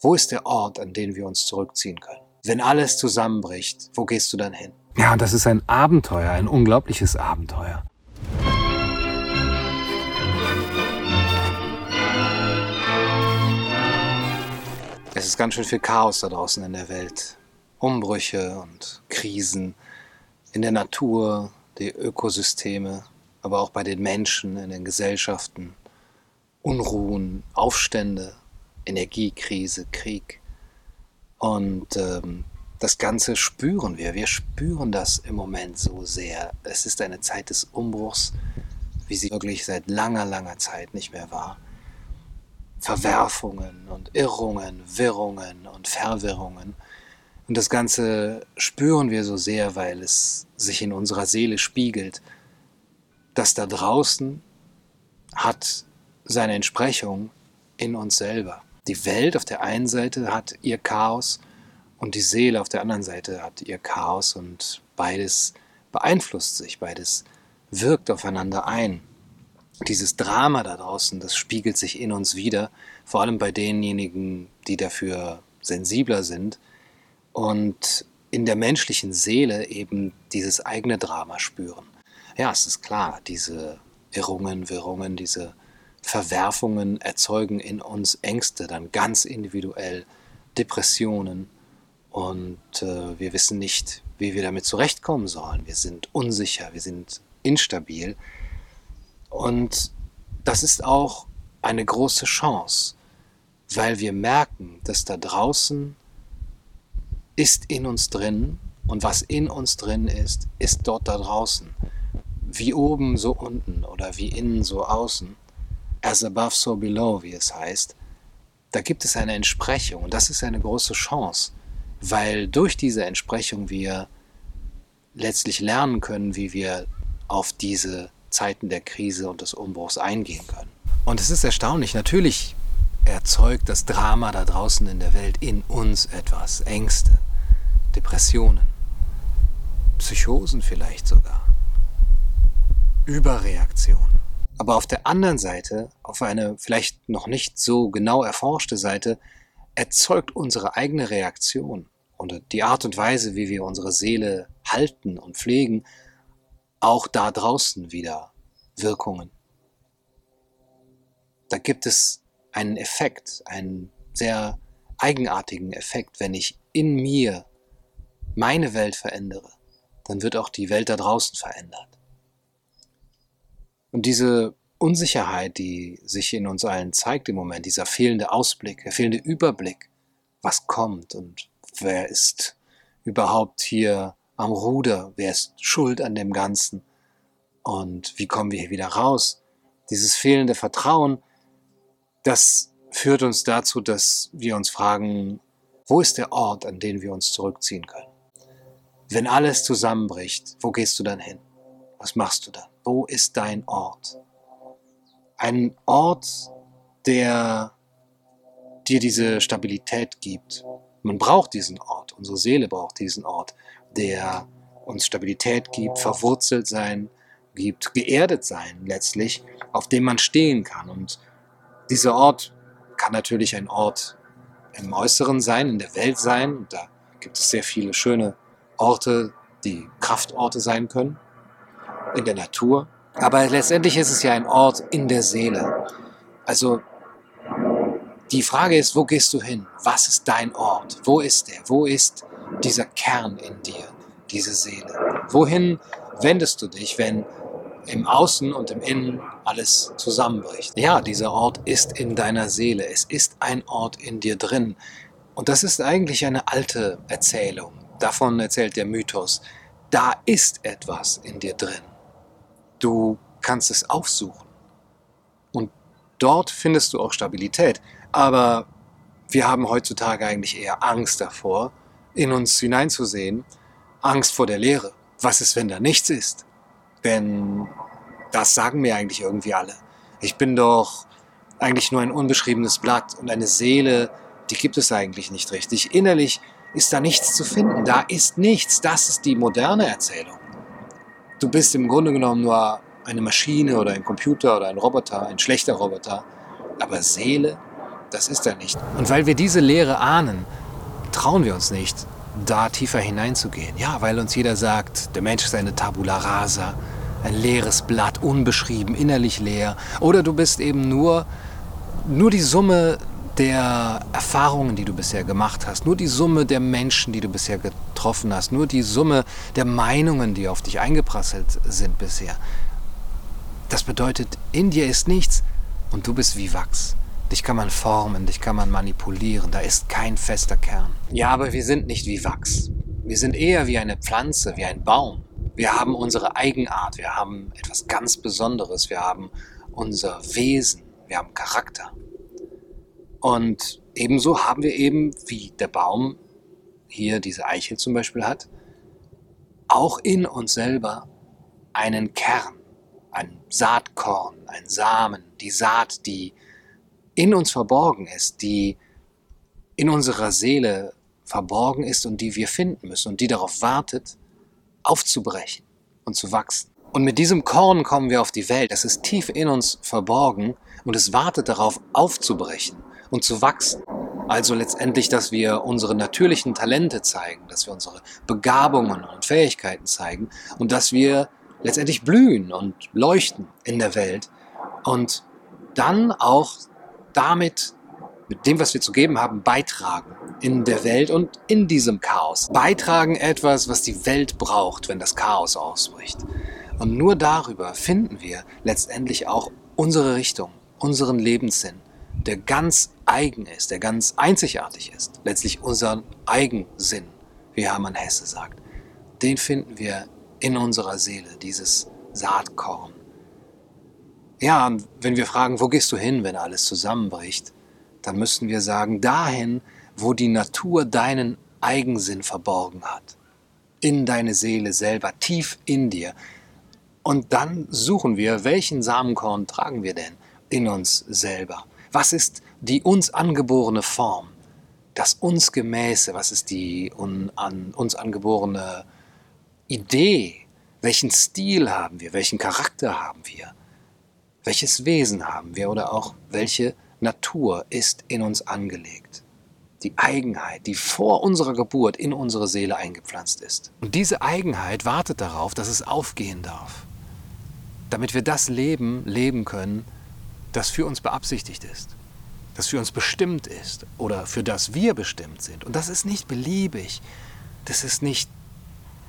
Wo ist der Ort, an den wir uns zurückziehen können? Wenn alles zusammenbricht, wo gehst du dann hin? Ja, das ist ein Abenteuer, ein unglaubliches Abenteuer. Es ist ganz schön viel Chaos da draußen in der Welt. Umbrüche und Krisen in der Natur, die Ökosysteme, aber auch bei den Menschen, in den Gesellschaften. Unruhen, Aufstände, Energiekrise, Krieg. Und ähm, das Ganze spüren wir. Wir spüren das im Moment so sehr. Es ist eine Zeit des Umbruchs, wie sie wirklich seit langer, langer Zeit nicht mehr war. Verwerfungen und Irrungen, Wirrungen und Verwirrungen. Und das Ganze spüren wir so sehr, weil es sich in unserer Seele spiegelt. Das da draußen hat seine Entsprechung in uns selber. Die Welt auf der einen Seite hat ihr Chaos und die Seele auf der anderen Seite hat ihr Chaos und beides beeinflusst sich, beides wirkt aufeinander ein dieses Drama da draußen, das spiegelt sich in uns wieder, vor allem bei denjenigen, die dafür sensibler sind und in der menschlichen Seele eben dieses eigene Drama spüren. Ja, es ist klar, diese Irrungen, Wirrungen, diese Verwerfungen erzeugen in uns Ängste, dann ganz individuell Depressionen und äh, wir wissen nicht, wie wir damit zurechtkommen sollen. Wir sind unsicher, wir sind instabil und das ist auch eine große Chance, weil wir merken, dass da draußen ist in uns drin und was in uns drin ist, ist dort da draußen. Wie oben, so unten oder wie innen, so außen. As above, so below, wie es heißt. Da gibt es eine Entsprechung und das ist eine große Chance, weil durch diese Entsprechung wir letztlich lernen können, wie wir auf diese Zeiten der Krise und des Umbruchs eingehen können. Und es ist erstaunlich, natürlich erzeugt das Drama da draußen in der Welt in uns etwas. Ängste, Depressionen, Psychosen vielleicht sogar, Überreaktion. Aber auf der anderen Seite, auf eine vielleicht noch nicht so genau erforschte Seite, erzeugt unsere eigene Reaktion und die Art und Weise, wie wir unsere Seele halten und pflegen, auch da draußen wieder Wirkungen. Da gibt es einen Effekt, einen sehr eigenartigen Effekt. Wenn ich in mir meine Welt verändere, dann wird auch die Welt da draußen verändert. Und diese Unsicherheit, die sich in uns allen zeigt im Moment, dieser fehlende Ausblick, der fehlende Überblick, was kommt und wer ist überhaupt hier am Ruder, wer ist schuld an dem Ganzen, und wie kommen wir hier wieder raus? Dieses fehlende Vertrauen, das führt uns dazu, dass wir uns fragen, wo ist der Ort, an den wir uns zurückziehen können? Wenn alles zusammenbricht, wo gehst du dann hin? Was machst du dann? Wo ist dein Ort? Ein Ort, der dir diese Stabilität gibt. Man braucht diesen Ort, unsere Seele braucht diesen Ort, der uns Stabilität gibt, verwurzelt sein, gibt, geerdet sein letztlich, auf dem man stehen kann. Und dieser Ort kann natürlich ein Ort im Äußeren sein, in der Welt sein. Und da gibt es sehr viele schöne Orte, die Kraftorte sein können, in der Natur. Aber letztendlich ist es ja ein Ort in der Seele. Also die Frage ist, wo gehst du hin? Was ist dein Ort? Wo ist der? Wo ist dieser Kern in dir, diese Seele? Wohin wendest du dich, wenn im Außen und im Innen alles zusammenbricht. Ja, dieser Ort ist in deiner Seele. Es ist ein Ort in dir drin. Und das ist eigentlich eine alte Erzählung. Davon erzählt der Mythos. Da ist etwas in dir drin. Du kannst es aufsuchen. Und dort findest du auch Stabilität. Aber wir haben heutzutage eigentlich eher Angst davor, in uns hineinzusehen. Angst vor der Leere. Was ist, wenn da nichts ist? Denn das sagen mir eigentlich irgendwie alle. Ich bin doch eigentlich nur ein unbeschriebenes Blatt und eine Seele, die gibt es eigentlich nicht richtig. Innerlich ist da nichts zu finden. Da ist nichts. Das ist die moderne Erzählung. Du bist im Grunde genommen nur eine Maschine oder ein Computer oder ein Roboter, ein schlechter Roboter. Aber Seele, Das ist er nicht. Und weil wir diese Lehre ahnen, trauen wir uns nicht, da tiefer hineinzugehen. Ja, weil uns jeder sagt, der Mensch ist eine Tabula rasa, ein leeres Blatt, unbeschrieben, innerlich leer. Oder du bist eben nur, nur die Summe der Erfahrungen, die du bisher gemacht hast, nur die Summe der Menschen, die du bisher getroffen hast, nur die Summe der Meinungen, die auf dich eingeprasselt sind bisher. Das bedeutet, in dir ist nichts und du bist wie Wachs. Dich kann man formen, dich kann man manipulieren, da ist kein fester Kern. Ja, aber wir sind nicht wie Wachs. Wir sind eher wie eine Pflanze, wie ein Baum. Wir haben unsere Eigenart, wir haben etwas ganz Besonderes, wir haben unser Wesen, wir haben Charakter. Und ebenso haben wir eben, wie der Baum hier diese Eichel zum Beispiel hat, auch in uns selber einen Kern, ein Saatkorn, ein Samen, die Saat, die in uns verborgen ist, die in unserer Seele verborgen ist und die wir finden müssen und die darauf wartet, aufzubrechen und zu wachsen. Und mit diesem Korn kommen wir auf die Welt. Es ist tief in uns verborgen und es wartet darauf, aufzubrechen und zu wachsen. Also letztendlich, dass wir unsere natürlichen Talente zeigen, dass wir unsere Begabungen und Fähigkeiten zeigen und dass wir letztendlich blühen und leuchten in der Welt und dann auch damit, mit dem, was wir zu geben haben, beitragen in der Welt und in diesem Chaos. Beitragen etwas, was die Welt braucht, wenn das Chaos ausbricht. Und nur darüber finden wir letztendlich auch unsere Richtung, unseren Lebenssinn, der ganz eigen ist, der ganz einzigartig ist. Letztlich unseren Eigensinn, wie Hermann Hesse sagt. Den finden wir in unserer Seele, dieses Saatkorn. Ja, und wenn wir fragen, wo gehst du hin, wenn alles zusammenbricht, dann müssen wir sagen, dahin, wo die Natur deinen Eigensinn verborgen hat. In deine Seele selber, tief in dir. Und dann suchen wir, welchen Samenkorn tragen wir denn in uns selber? Was ist die uns angeborene Form? Das uns gemäße, was ist die un, an, uns angeborene Idee? Welchen Stil haben wir? Welchen Charakter haben wir? Welches Wesen haben wir oder auch welche Natur ist in uns angelegt? Die Eigenheit, die vor unserer Geburt in unsere Seele eingepflanzt ist. Und diese Eigenheit wartet darauf, dass es aufgehen darf, damit wir das Leben leben können, das für uns beabsichtigt ist, das für uns bestimmt ist oder für das wir bestimmt sind. Und das ist nicht beliebig, das ist nicht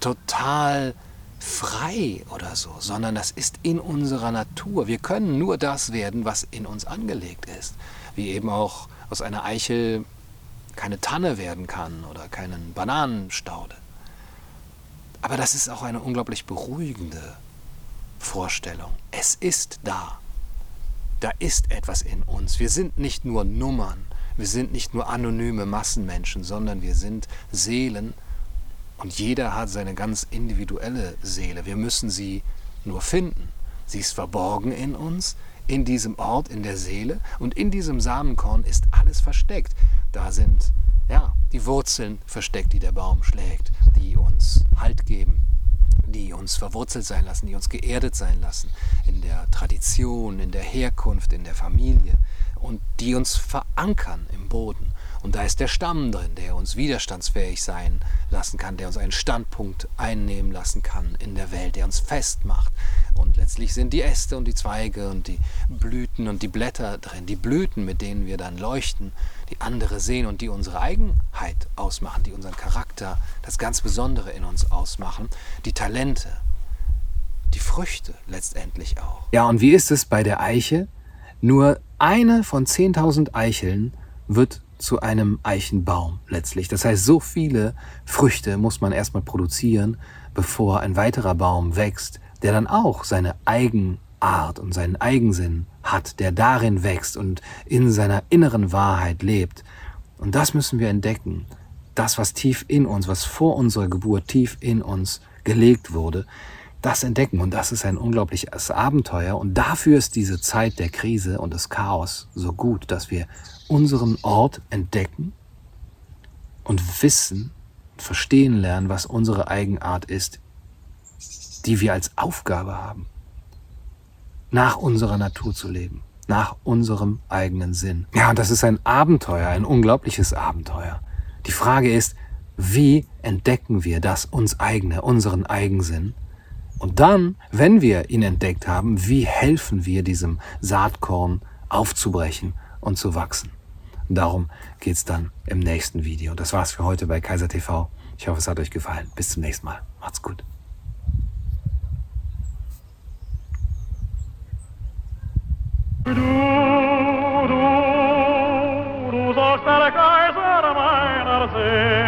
total frei oder so, sondern das ist in unserer Natur. Wir können nur das werden, was in uns angelegt ist. Wie eben auch aus einer Eichel keine Tanne werden kann oder keinen Bananenstaude. Aber das ist auch eine unglaublich beruhigende Vorstellung. Es ist da. Da ist etwas in uns. Wir sind nicht nur Nummern, wir sind nicht nur anonyme Massenmenschen, sondern wir sind Seelen, und jeder hat seine ganz individuelle Seele. Wir müssen sie nur finden. Sie ist verborgen in uns, in diesem Ort, in der Seele. Und in diesem Samenkorn ist alles versteckt. Da sind ja die Wurzeln versteckt, die der Baum schlägt, die uns Halt geben, die uns verwurzelt sein lassen, die uns geerdet sein lassen in der Tradition, in der Herkunft, in der Familie und die uns verankern im Boden. Und da ist der Stamm drin, der uns widerstandsfähig sein lassen kann, der uns einen Standpunkt einnehmen lassen kann in der Welt, der uns festmacht. Und letztlich sind die Äste und die Zweige und die Blüten und die Blätter drin, die Blüten, mit denen wir dann leuchten, die andere sehen und die unsere Eigenheit ausmachen, die unseren Charakter, das ganz Besondere in uns ausmachen, die Talente, die Früchte letztendlich auch. Ja, und wie ist es bei der Eiche? Nur eine von 10.000 Eicheln wird zu einem Eichenbaum letztlich. Das heißt, so viele Früchte muss man erstmal produzieren, bevor ein weiterer Baum wächst, der dann auch seine Eigenart und seinen Eigensinn hat, der darin wächst und in seiner inneren Wahrheit lebt. Und das müssen wir entdecken. Das, was tief in uns, was vor unserer Geburt tief in uns gelegt wurde, das entdecken. Und das ist ein unglaubliches Abenteuer. Und dafür ist diese Zeit der Krise und des Chaos so gut, dass wir unseren Ort entdecken und wissen, verstehen lernen, was unsere Eigenart ist, die wir als Aufgabe haben, nach unserer Natur zu leben. nach unserem eigenen Sinn. Ja, das ist ein Abenteuer, ein unglaubliches Abenteuer. Die Frage ist, wie entdecken wir das uns eigene, unseren Eigensinn? Und dann, wenn wir ihn entdeckt haben, wie helfen wir diesem Saatkorn aufzubrechen und zu wachsen? Darum geht es dann im nächsten Video. Das war's für heute bei Kaiser TV. Ich hoffe, es hat euch gefallen. Bis zum nächsten Mal. Macht's gut. Du, du, du sollst alle Kaiser meiner sehen.